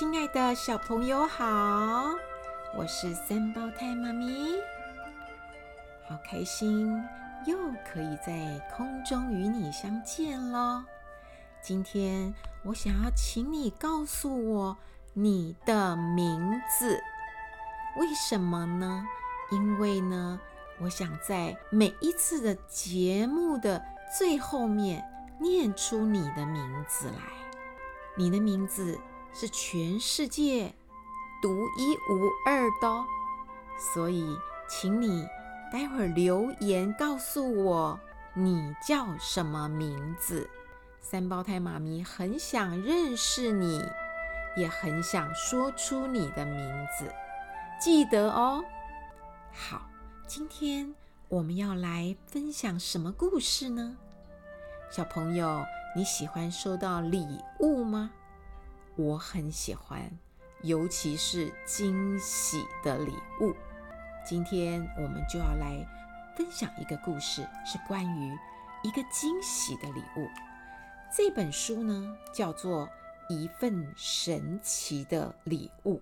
亲爱的小朋友好，我是三胞胎妈咪，好开心又可以在空中与你相见了。今天我想要请你告诉我你的名字，为什么呢？因为呢，我想在每一次的节目的最后面念出你的名字来。你的名字是全世界独一无二的哦，所以请你待会儿留言告诉我你叫什么名字。三胞胎妈咪很想认识你，也很想说出你的名字，记得哦。好，今天我们要来分享什么故事呢？小朋友，你喜欢收到礼物吗？我很喜欢，尤其是惊喜的礼物。今天我们就要来分享一个故事，是关于一个惊喜的礼物。这本书呢，叫做《一份神奇的礼物》，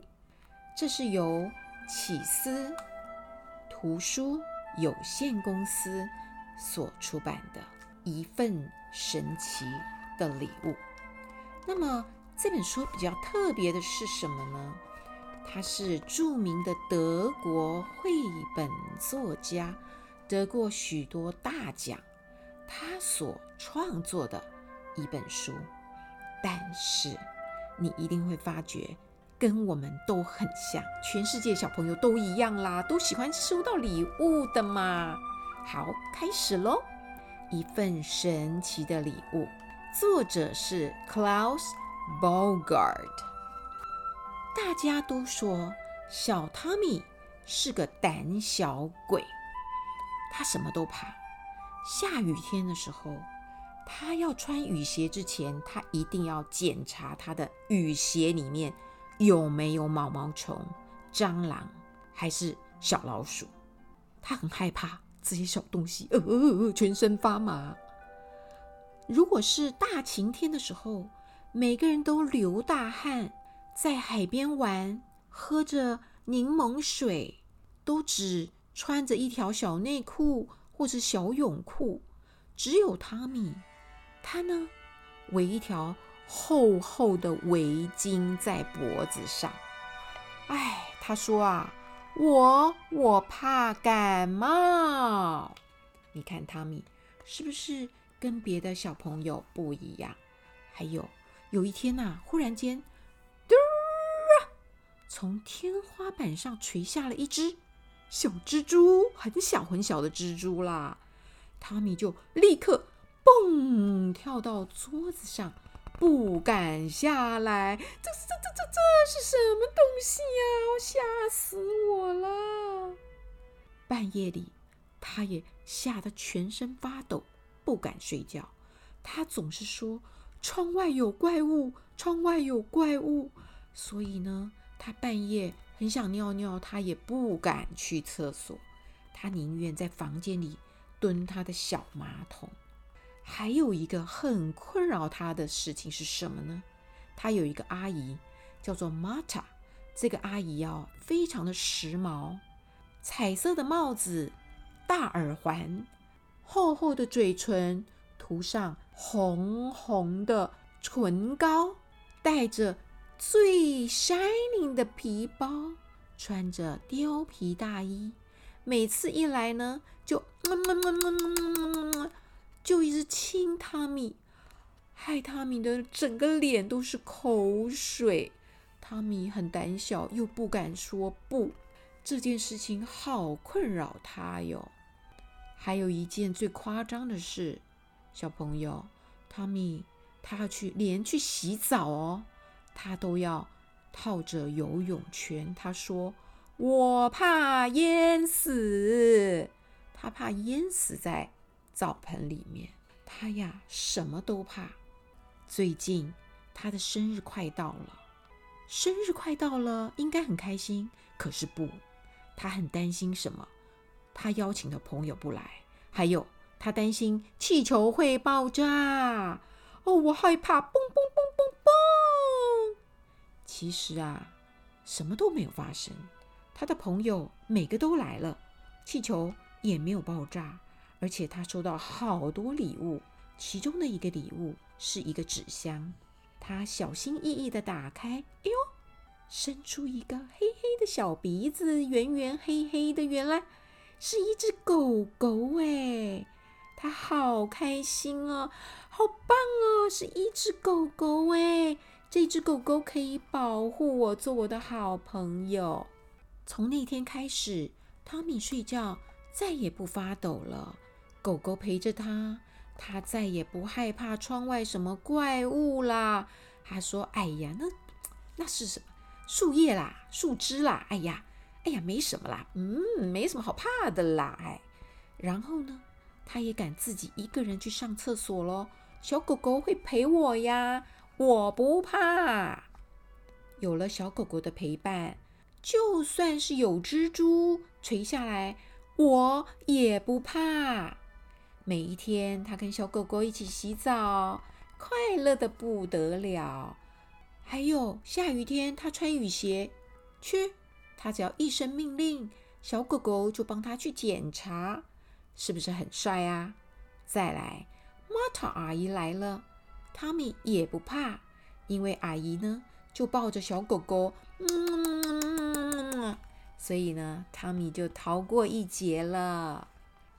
这是由启思图书有限公司所出版的一份神奇的礼物。那么这本书比较特别的是什么呢？它是著名的德国绘本作家，得过许多大奖，他所创作的。一本书，但是你一定会发觉，跟我们都很像，全世界小朋友都一样啦，都喜欢收到礼物的嘛。好，开始喽！一份神奇的礼物，作者是 Klaus Bogart。大家都说小汤米是个胆小鬼，他什么都怕，下雨天的时候。他要穿雨鞋之前，他一定要检查他的雨鞋里面有没有毛毛虫、蟑螂还是小老鼠。他很害怕这些小东西，呃，呃，呃，全身发麻。如果是大晴天的时候，每个人都流大汗，在海边玩，喝着柠檬水，都只穿着一条小内裤或者小泳裤，只有汤米。他呢，围一条厚厚的围巾在脖子上。哎，他说啊，我我怕感冒。你看汤米是不是跟别的小朋友不一样？还有有一天呐、忽然间，嘟，从天花板上垂下了一只小蜘蛛，很小很小的蜘蛛啦。汤米就立刻。蹦，跳到桌子上，不敢下来。这这这这这是什么东西呀？吓死我了！半夜里，他也吓得全身发抖，不敢睡觉。他总是说窗外有怪物，窗外有怪物。所以呢，他半夜很想尿尿，他也不敢去厕所，他宁愿在房间里蹲他的小马桶。还有一个很困扰他的事情是什么呢？他有一个阿姨叫做 Marta，这个阿姨啊，非常的时髦，彩色的帽子、大耳环、厚厚的嘴唇，涂上红红的唇膏，带着最 shining 的皮包，穿着貂皮大衣，每次一来呢，就。就一直亲汤米，害汤米的整个脸都是口水。汤米很胆小，又不敢说不，这件事情好困扰他哟。还有一件最夸张的事，小朋友，汤米他要去连去洗澡哦，他都要套着游泳圈。他说：“我怕淹死，他怕淹死在。”澡盆里面，他呀什么都怕。最近他的生日快到了，生日快到了，应该很开心。可是不，他很担心什么？他邀请的朋友不来，还有他担心气球会爆炸。哦，我害怕！嘣嘣嘣嘣嘣！其实啊，什么都没有发生。他的朋友每个都来了，气球也没有爆炸，而且他收到好多礼物。其中的一个礼物是一个纸箱，他小心翼翼地打开，哎呦，伸出一个黑黑的小鼻子，圆圆黑黑的，原来是一只狗狗哎！他好开心哦，好棒哦，是一只狗狗哎！这只狗狗可以保护我，做我的好朋友。从那天开始，汤米睡觉再也不发抖了。狗狗陪着他，他再也不害怕窗外什么怪物啦。他说：“哎呀，那那是什么？树叶啦，树枝啦。哎呀，哎呀，没什么啦，嗯，没什么好怕的啦。哎，然后呢，他也敢自己一个人去上厕所咯。小狗狗会陪我呀，我不怕。有了小狗狗的陪伴。”就算是有蜘蛛垂下来，我也不怕。每一天，他跟小狗狗一起洗澡，快乐的不得了。还有下雨天，他穿雨鞋去，他只要一声命令，小狗狗就帮他去检查，是不是很帅啊？再来，玛塔阿姨来了，汤米也不怕，因为阿姨呢就抱着小狗狗，嗯。所以呢，汤米就逃过一劫了。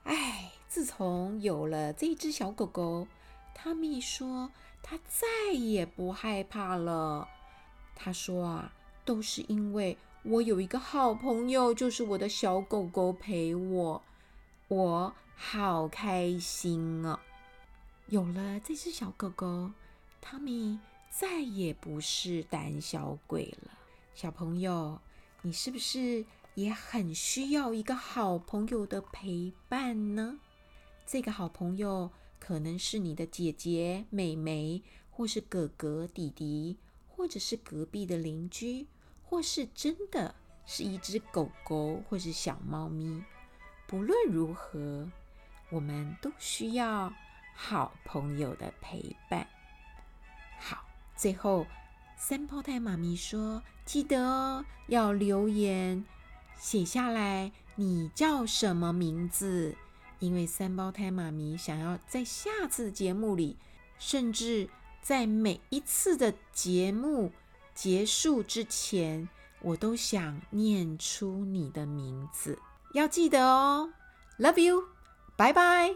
哎，自从有了这只小狗狗，汤米说他再也不害怕了。他说啊，都是因为我有一个好朋友，就是我的小狗狗陪我，我好开心啊！有了这只小狗狗，汤米再也不是胆小鬼了。小朋友。你是不是也很需要一个好朋友的陪伴呢？这个好朋友可能是你的姐姐、妹妹，或是哥哥、弟弟，或者是隔壁的邻居，或是真的是一只狗狗，或是小猫咪。不论如何，我们都需要好朋友的陪伴。好，最后。三胞胎妈咪说：“记得哦，要留言写下来，你叫什么名字？因为三胞胎妈咪想要在下次节目里，甚至在每一次的节目结束之前，我都想念出你的名字。要记得哦，Love you，拜拜。”